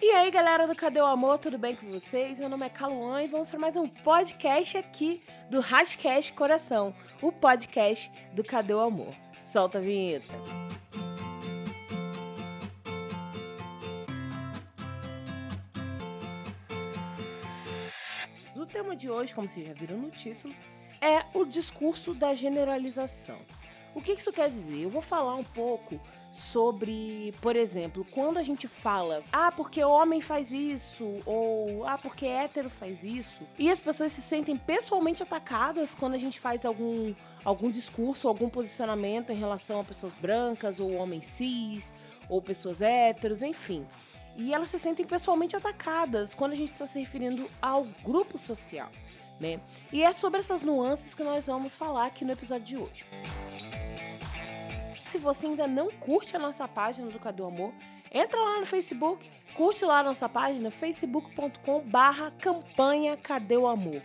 E aí, galera do Cadê o Amor, tudo bem com vocês? Meu nome é Caluan e vamos para mais um podcast aqui do Rascast Coração, o podcast do Cadê o Amor. Solta a vinheta. O tema de hoje, como vocês já viram no título, é o discurso da generalização. O que isso quer dizer? Eu vou falar um pouco sobre, por exemplo, quando a gente fala, ah, porque homem faz isso, ou ah, porque hétero faz isso, e as pessoas se sentem pessoalmente atacadas quando a gente faz algum, algum discurso, algum posicionamento em relação a pessoas brancas, ou homens cis, ou pessoas héteros, enfim. E elas se sentem pessoalmente atacadas quando a gente está se referindo ao grupo social, né? E é sobre essas nuances que nós vamos falar aqui no episódio de hoje se você ainda não curte a nossa página do Cadê o Amor, entra lá no Facebook, curte lá a nossa página, facebook.com barra campanha Cadê o Amor.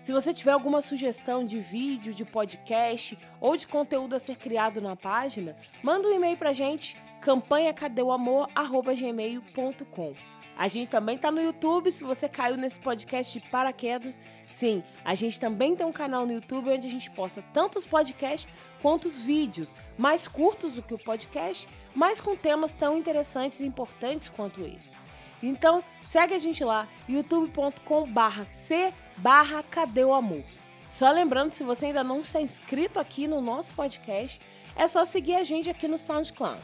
Se você tiver alguma sugestão de vídeo, de podcast ou de conteúdo a ser criado na página, manda um e-mail pra gente, campanhacadeuamor.gmail.com. A gente também tá no YouTube, se você caiu nesse podcast de paraquedas. Sim, a gente também tem um canal no YouTube onde a gente posta tanto os podcasts quanto os vídeos, mais curtos do que o podcast, mas com temas tão interessantes e importantes quanto esses. Então, segue a gente lá, youtube.com barra cadê o amor. Só lembrando, se você ainda não está inscrito aqui no nosso podcast, é só seguir a gente aqui no SoundCloud.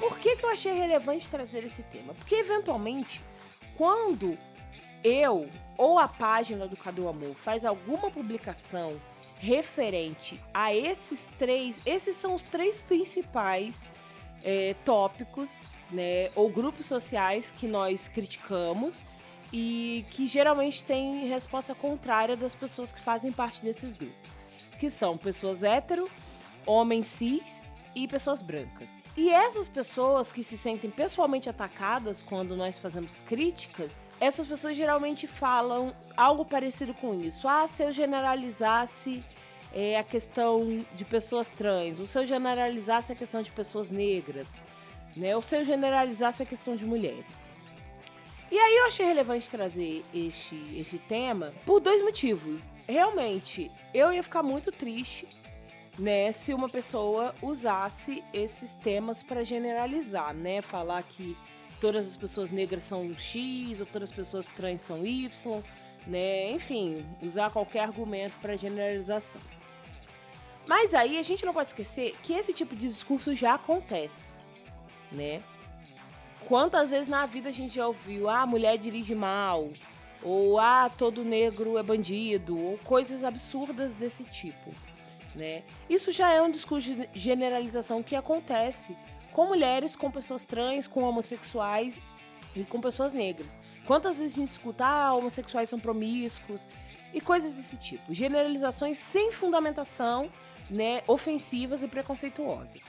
Por que, que eu achei relevante trazer esse tema? Porque, eventualmente, quando eu ou a página do Cadu Amor faz alguma publicação referente a esses três, esses são os três principais é, tópicos, né, ou grupos sociais que nós criticamos e que geralmente tem resposta contrária das pessoas que fazem parte desses grupos, que são pessoas hétero, homens cis e pessoas brancas. E essas pessoas que se sentem pessoalmente atacadas quando nós fazemos críticas, essas pessoas geralmente falam algo parecido com isso. Ah, se eu generalizasse é, a questão de pessoas trans, ou se eu generalizasse a questão de pessoas negras, né? ou se eu generalizasse a questão de mulheres. E aí eu achei relevante trazer este, este tema por dois motivos. Realmente, eu ia ficar muito triste né, se uma pessoa usasse esses temas para generalizar, né, falar que todas as pessoas negras são X ou todas as pessoas trans são Y, né, enfim, usar qualquer argumento para generalização. Mas aí a gente não pode esquecer que esse tipo de discurso já acontece, né? Quantas vezes na vida a gente já ouviu, ah, a mulher dirige mal, ou ah, todo negro é bandido, ou coisas absurdas desse tipo. Né? Isso já é um discurso de generalização que acontece com mulheres, com pessoas trans, com homossexuais e com pessoas negras. Quantas vezes a gente escuta, ah, homossexuais são promíscuos e coisas desse tipo. Generalizações sem fundamentação, né, ofensivas e preconceituosas.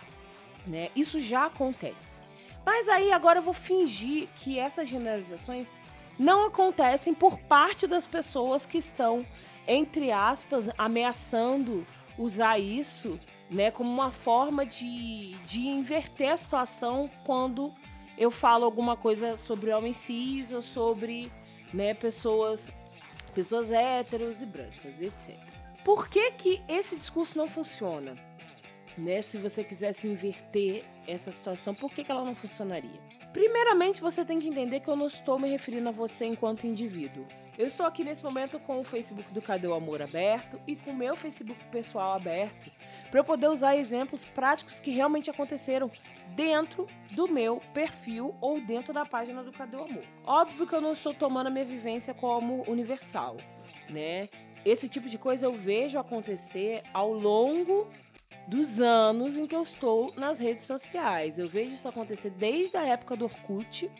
Né? Isso já acontece. Mas aí agora eu vou fingir que essas generalizações não acontecem por parte das pessoas que estão, entre aspas, ameaçando usar isso né, como uma forma de, de inverter a situação quando eu falo alguma coisa sobre homens cis ou sobre né, pessoas, pessoas héteros e brancas, etc. Por que, que esse discurso não funciona? Né, se você quisesse inverter essa situação, por que, que ela não funcionaria? Primeiramente, você tem que entender que eu não estou me referindo a você enquanto indivíduo. Eu estou aqui nesse momento com o Facebook do Cadê o Amor aberto e com o meu Facebook pessoal aberto para eu poder usar exemplos práticos que realmente aconteceram dentro do meu perfil ou dentro da página do Cadê o Amor. Óbvio que eu não estou tomando a minha vivência como universal, né? Esse tipo de coisa eu vejo acontecer ao longo dos anos em que eu estou nas redes sociais. Eu vejo isso acontecer desde a época do Orkut,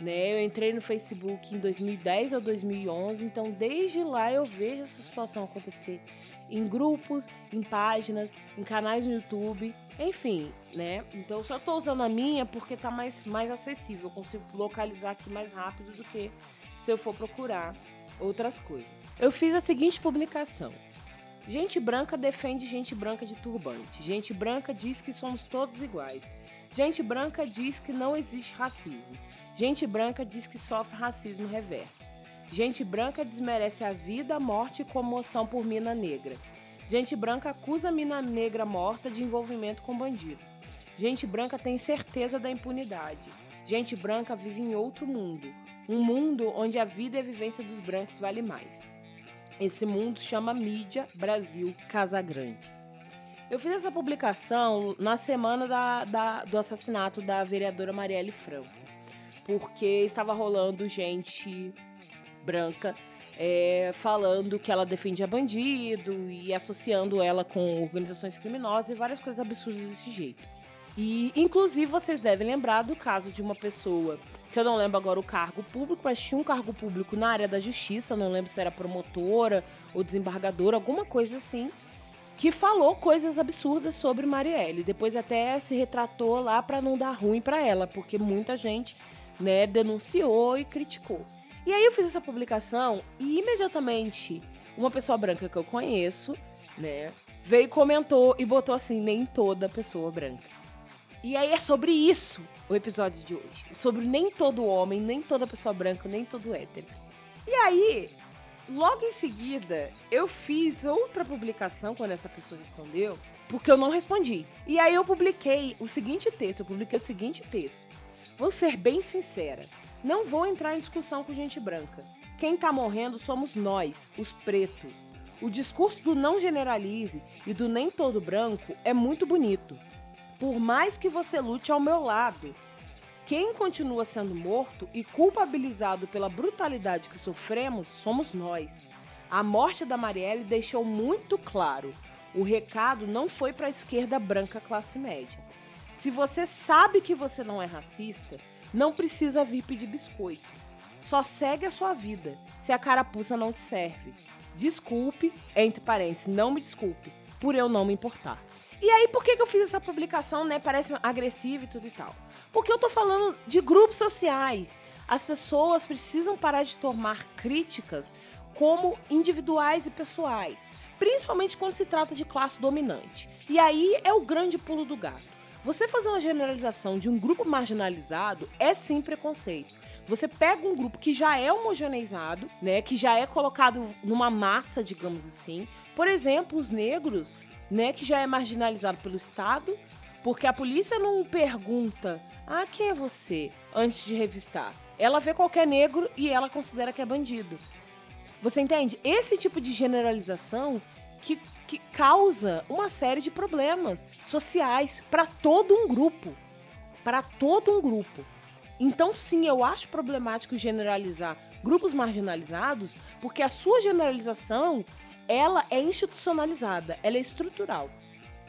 né? Eu entrei no Facebook em 2010 ou 2011, então desde lá eu vejo essa situação acontecer em grupos, em páginas, em canais no YouTube, enfim, né? Então eu só tô usando a minha porque tá mais, mais acessível, eu consigo localizar aqui mais rápido do que se eu for procurar outras coisas. Eu fiz a seguinte publicação. Gente branca defende gente branca de turbante. Gente branca diz que somos todos iguais. Gente branca diz que não existe racismo. Gente branca diz que sofre racismo reverso. Gente branca desmerece a vida, a morte e comoção por mina negra. Gente branca acusa mina negra morta de envolvimento com bandido. Gente branca tem certeza da impunidade. Gente branca vive em outro mundo, um mundo onde a vida e a vivência dos brancos vale mais. Esse mundo chama mídia Brasil Casa Grande. Eu fiz essa publicação na semana da, da, do assassinato da vereadora Marielle Franco, porque estava rolando gente branca é, falando que ela defendia bandido e associando ela com organizações criminosas e várias coisas absurdas desse jeito. E, inclusive, vocês devem lembrar do caso de uma pessoa, que eu não lembro agora o cargo público, mas tinha um cargo público na área da justiça, não lembro se era promotora ou desembargadora, alguma coisa assim, que falou coisas absurdas sobre Marielle. Depois até se retratou lá para não dar ruim para ela, porque muita gente, né, denunciou e criticou. E aí eu fiz essa publicação e imediatamente uma pessoa branca que eu conheço, né, veio comentou e botou assim, nem toda pessoa branca. E aí é sobre isso o episódio de hoje. Sobre nem todo homem, nem toda pessoa branca, nem todo hétero. E aí, logo em seguida, eu fiz outra publicação quando essa pessoa respondeu, porque eu não respondi. E aí eu publiquei o seguinte texto, eu publiquei o seguinte texto. Vou ser bem sincera, não vou entrar em discussão com gente branca. Quem tá morrendo somos nós, os pretos. O discurso do não generalize e do nem todo branco é muito bonito por mais que você lute ao meu lado. Quem continua sendo morto e culpabilizado pela brutalidade que sofremos somos nós. A morte da Marielle deixou muito claro: o recado não foi para a esquerda branca classe média. Se você sabe que você não é racista, não precisa vir pedir biscoito. Só segue a sua vida, se a carapuça não te serve. Desculpe, entre parênteses, não me desculpe, por eu não me importar. E aí, por que, eu fiz essa publicação, né? Parece agressiva e tudo e tal. Porque eu tô falando de grupos sociais. As pessoas precisam parar de tomar críticas como individuais e pessoais, principalmente quando se trata de classe dominante. E aí é o grande pulo do gato. Você fazer uma generalização de um grupo marginalizado é sim preconceito. Você pega um grupo que já é homogeneizado, né, que já é colocado numa massa, digamos assim. Por exemplo, os negros né, que já é marginalizado pelo Estado, porque a polícia não pergunta: "Ah, quem é você?" antes de revistar. Ela vê qualquer negro e ela considera que é bandido. Você entende? Esse tipo de generalização que causa uma série de problemas sociais para todo um grupo. Para todo um grupo. Então, sim, eu acho problemático generalizar grupos marginalizados, porque a sua generalização ela é institucionalizada, ela é estrutural.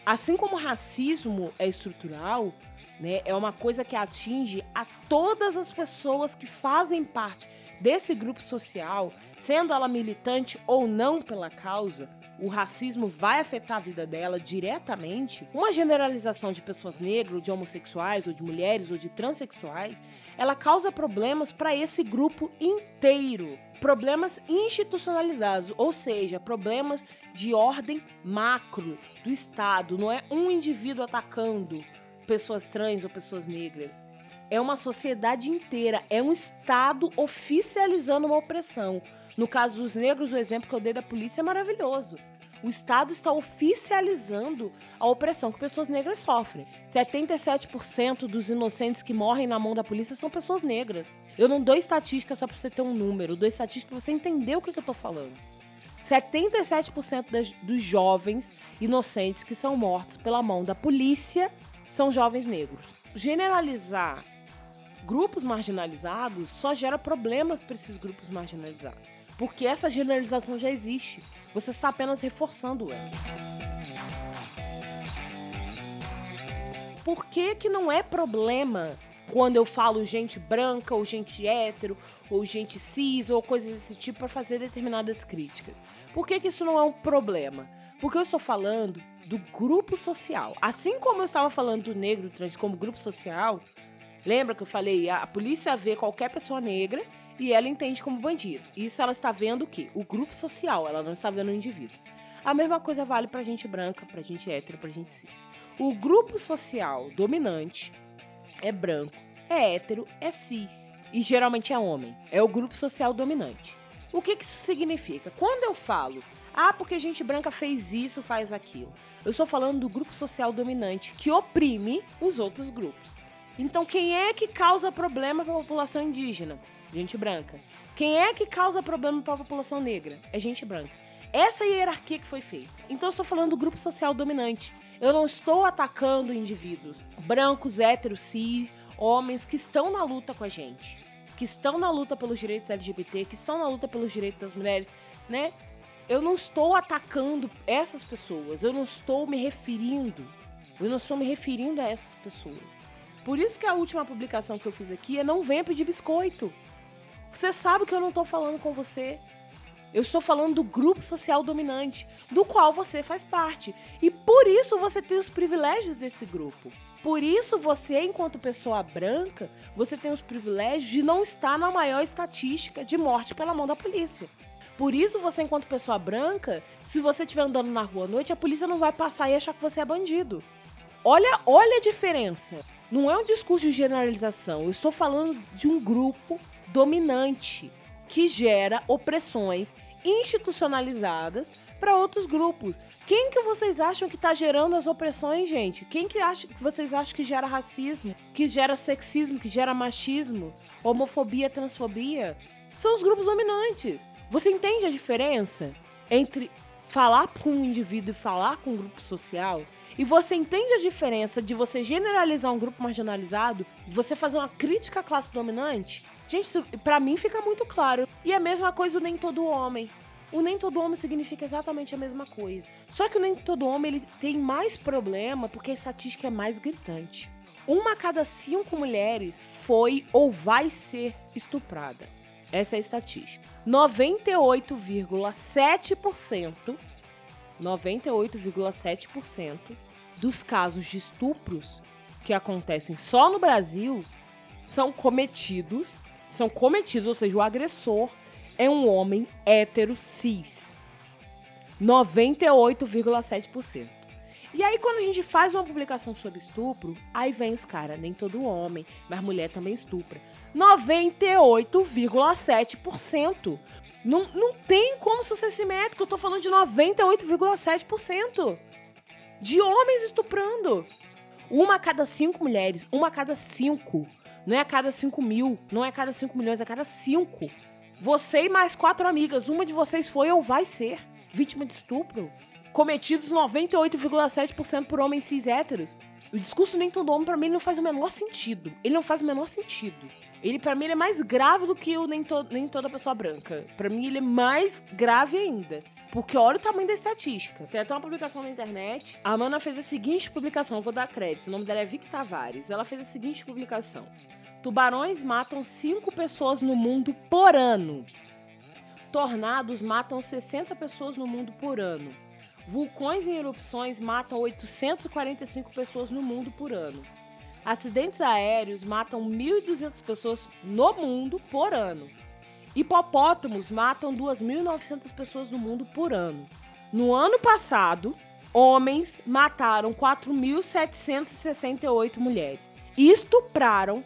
Assim como o racismo é estrutural, né, é uma coisa que atinge a todas as pessoas que fazem parte desse grupo social, sendo ela militante ou não pela causa, o racismo vai afetar a vida dela diretamente, uma generalização de pessoas negras, de homossexuais, ou de mulheres, ou de transexuais, ela causa problemas para esse grupo inteiro. Problemas institucionalizados, ou seja, problemas de ordem macro do Estado. Não é um indivíduo atacando pessoas trans ou pessoas negras. É uma sociedade inteira, é um Estado oficializando uma opressão. No caso dos negros, o exemplo que eu dei da polícia é maravilhoso. O Estado está oficializando a opressão que pessoas negras sofrem. 77% dos inocentes que morrem na mão da polícia são pessoas negras. Eu não dou estatística só para você ter um número, eu dou estatística para você entender o que, que eu estou falando. 77% das, dos jovens inocentes que são mortos pela mão da polícia são jovens negros. Generalizar grupos marginalizados só gera problemas para esses grupos marginalizados, porque essa generalização já existe. Você está apenas reforçando ela. Por que, que não é problema quando eu falo gente branca, ou gente hétero, ou gente cis, ou coisas desse tipo para fazer determinadas críticas? Por que, que isso não é um problema? Porque eu estou falando do grupo social. Assim como eu estava falando do negro trans como grupo social, lembra que eu falei, a polícia vê qualquer pessoa negra e ela entende como bandido. Isso ela está vendo o quê? O grupo social, ela não está vendo o indivíduo. A mesma coisa vale pra gente branca, pra gente hétero, pra gente cis. O grupo social dominante, é branco, é hétero, é cis e geralmente é homem. É o grupo social dominante. O que, que isso significa? Quando eu falo, ah, porque gente branca fez isso, faz aquilo. Eu estou falando do grupo social dominante que oprime os outros grupos. Então, quem é que causa problema para a população indígena? Gente branca. Quem é que causa problema para a população negra? É gente branca. Essa hierarquia que foi feita. Então, eu estou falando do grupo social dominante. Eu não estou atacando indivíduos brancos, héteros, cis, homens que estão na luta com a gente, que estão na luta pelos direitos LGBT, que estão na luta pelos direitos das mulheres, né? Eu não estou atacando essas pessoas, eu não estou me referindo, eu não estou me referindo a essas pessoas. Por isso que a última publicação que eu fiz aqui é não venha pedir biscoito. Você sabe que eu não estou falando com você. Eu estou falando do grupo social dominante, do qual você faz parte. E por isso você tem os privilégios desse grupo. Por isso você, enquanto pessoa branca, você tem os privilégios de não estar na maior estatística de morte pela mão da polícia. Por isso você, enquanto pessoa branca, se você estiver andando na rua à noite, a polícia não vai passar e achar que você é bandido. Olha, olha a diferença. Não é um discurso de generalização. Eu estou falando de um grupo dominante que gera opressões institucionalizadas para outros grupos. Quem que vocês acham que está gerando as opressões, gente? Quem que, acha, que vocês acham que gera racismo, que gera sexismo, que gera machismo, homofobia, transfobia? São os grupos dominantes. Você entende a diferença entre falar com um indivíduo e falar com um grupo social? E você entende a diferença de você generalizar um grupo marginalizado, você fazer uma crítica à classe dominante? Gente, para mim fica muito claro. E a mesma coisa o nem todo homem. O nem todo homem significa exatamente a mesma coisa. Só que o nem todo homem ele tem mais problema porque a estatística é mais gritante. Uma a cada cinco mulheres foi ou vai ser estuprada. Essa é a estatística. 98,7% 98,7% dos casos de estupros que acontecem só no Brasil são cometidos, são cometidos, ou seja, o agressor é um homem hétero cis. 98,7%. E aí, quando a gente faz uma publicação sobre estupro, aí vem os caras, nem todo homem, mas mulher também estupra. 98,7%. Não, não tem como ser simétrico, eu tô falando de 98,7% de homens estuprando. Uma a cada cinco mulheres, uma a cada cinco. Não é a cada cinco mil, não é a cada cinco milhões, é a cada cinco. Você e mais quatro amigas, uma de vocês foi ou vai ser vítima de estupro. Cometidos 98,7% por homens cis héteros. O discurso nem todo homem, para mim, não faz o menor sentido. Ele não faz o menor sentido. Ele, para mim, ele é mais grave do que o nem, to nem toda pessoa branca. Para mim, ele é mais grave ainda. Porque olha o tamanho da estatística. Tem até uma publicação na internet. A Amanda fez a seguinte publicação, vou dar crédito. O nome dela é Vic Tavares. Ela fez a seguinte publicação: Tubarões matam 5 pessoas no mundo por ano. Tornados matam 60 pessoas no mundo por ano. Vulcões em erupções matam 845 pessoas no mundo por ano. Acidentes aéreos matam 1.200 pessoas no mundo por ano. Hipopótamos matam 2.900 pessoas no mundo por ano. No ano passado, homens mataram 4.768 mulheres e estupraram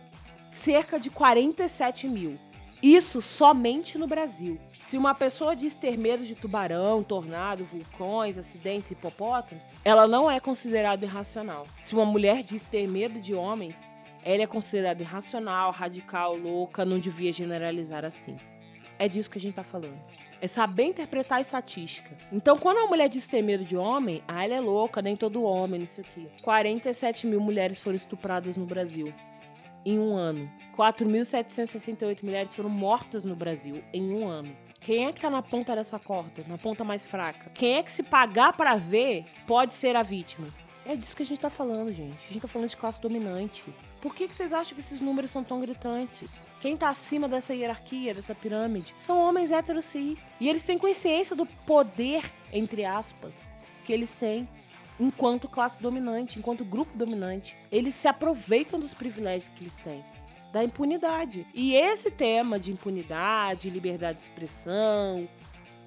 cerca de 47 mil. Isso somente no Brasil. Se uma pessoa diz ter medo de tubarão, tornado, vulcões, acidentes, hipopótamo, ela não é considerada irracional. Se uma mulher diz ter medo de homens, ela é considerada irracional, radical, louca, não devia generalizar assim. É disso que a gente tá falando. É saber interpretar a estatística. Então, quando a mulher diz ter medo de homem, ah, ela é louca, nem todo homem, isso aqui. 47 mil mulheres foram estupradas no Brasil em um ano. 4.768 mulheres foram mortas no Brasil em um ano. Quem é que tá na ponta dessa corda, na ponta mais fraca? Quem é que se pagar para ver pode ser a vítima? É disso que a gente tá falando, gente. A gente tá falando de classe dominante. Por que, que vocês acham que esses números são tão gritantes? Quem tá acima dessa hierarquia, dessa pirâmide, são homens héteros cis. E eles têm consciência do poder, entre aspas, que eles têm enquanto classe dominante, enquanto grupo dominante. Eles se aproveitam dos privilégios que eles têm da impunidade. E esse tema de impunidade, liberdade de expressão,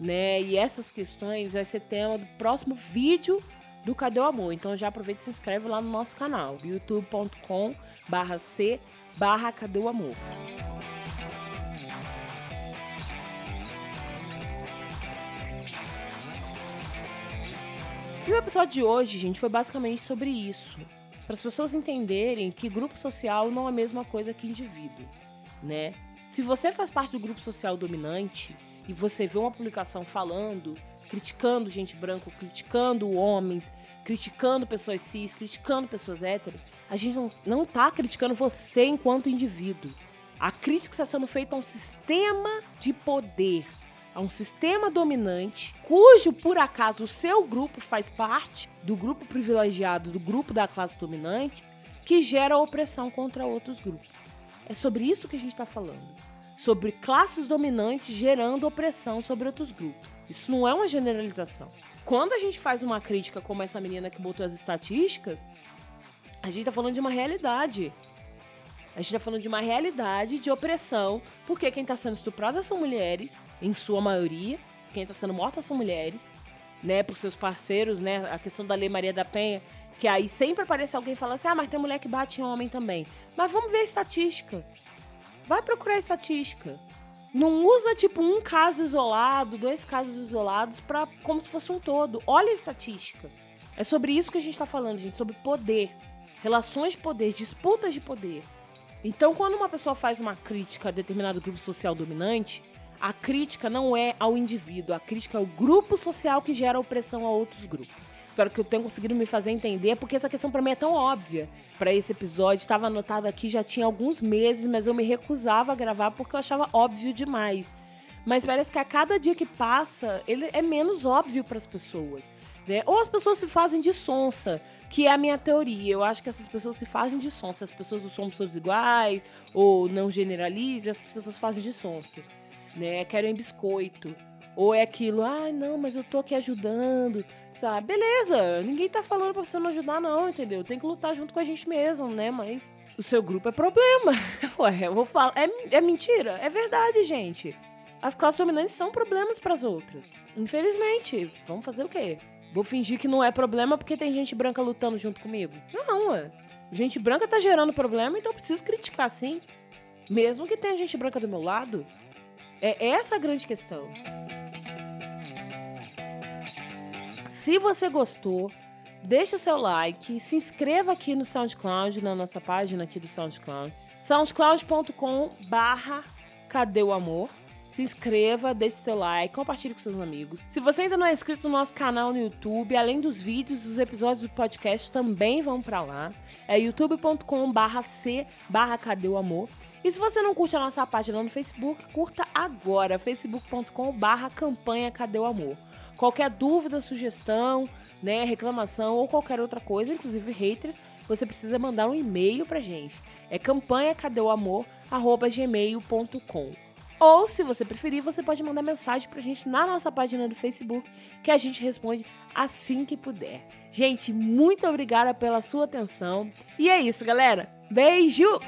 né, e essas questões vai ser tema do próximo vídeo do Cadê o Amor. Então já aproveita e se inscreve lá no nosso canal, youtube.com barra C barra Cadê o Amor. E o episódio de hoje, gente, foi basicamente sobre isso. Para as pessoas entenderem que grupo social não é a mesma coisa que indivíduo, né? Se você faz parte do grupo social dominante e você vê uma publicação falando, criticando gente branca, criticando homens, criticando pessoas cis, criticando pessoas héteros, a gente não, não tá criticando você enquanto indivíduo. A crítica está sendo feita a um sistema de poder, a um sistema dominante, cujo, por acaso, o seu grupo faz parte do grupo privilegiado, do grupo da classe dominante, que gera opressão contra outros grupos. É sobre isso que a gente está falando. Sobre classes dominantes gerando opressão sobre outros grupos. Isso não é uma generalização. Quando a gente faz uma crítica como essa menina que botou as estatísticas, a gente está falando de uma realidade. A gente está falando de uma realidade de opressão, porque quem está sendo estuprada são mulheres, em sua maioria. Quem está sendo morta são mulheres, né? Por seus parceiros, né? A questão da Lei Maria da Penha, que aí sempre aparece alguém falando assim: ah, mas tem mulher que bate em homem também. Mas vamos ver a estatística. Vai procurar a estatística. Não usa tipo um caso isolado, dois casos isolados para como se fosse um todo. Olha a estatística. É sobre isso que a gente está falando, gente, sobre poder, relações de poder, disputas de poder. Então, quando uma pessoa faz uma crítica a determinado grupo social dominante, a crítica não é ao indivíduo, a crítica é ao grupo social que gera opressão a outros grupos. Espero que eu tenha conseguido me fazer entender, porque essa questão para mim é tão óbvia. Para esse episódio, estava anotado aqui já tinha alguns meses, mas eu me recusava a gravar porque eu achava óbvio demais. Mas parece que a cada dia que passa, ele é menos óbvio para as pessoas. Né? Ou as pessoas se fazem de sonsa que é a minha teoria. Eu acho que essas pessoas se fazem de sonsa. As pessoas não são pessoas iguais, ou não generalize, essas pessoas fazem de sonsa. Né? Querem biscoito. Ou é aquilo, ah, não, mas eu tô aqui ajudando, sabe? Beleza, ninguém tá falando pra você não ajudar, não, entendeu? Tem que lutar junto com a gente mesmo, né? Mas o seu grupo é problema. Ué, eu vou falar. É, é mentira? É verdade, gente. As classes dominantes são problemas para as outras. Infelizmente. Vamos fazer o quê? Vou fingir que não é problema porque tem gente branca lutando junto comigo? Não, ué. Gente branca tá gerando problema, então eu preciso criticar sim. Mesmo que tenha gente branca do meu lado. É essa a grande questão. Se você gostou, deixa o seu like, se inscreva aqui no SoundCloud, na nossa página aqui do SoundCloud. soundcloud.com barra Cadê o Amor? se inscreva, deixe seu like, compartilhe com seus amigos. Se você ainda não é inscrito no nosso canal no YouTube, além dos vídeos, os episódios do podcast também vão para lá. É youtube.com barra c barra cadê o amor. E se você não curte a nossa página no Facebook, curta agora, facebook.com barra campanha cadê o amor. Qualquer dúvida, sugestão, né, reclamação ou qualquer outra coisa, inclusive haters, você precisa mandar um e-mail pra gente. É campanha cadê o amor, arroba gmail.com. Ou, se você preferir, você pode mandar mensagem pra gente na nossa página do Facebook, que a gente responde assim que puder. Gente, muito obrigada pela sua atenção. E é isso, galera. Beijo!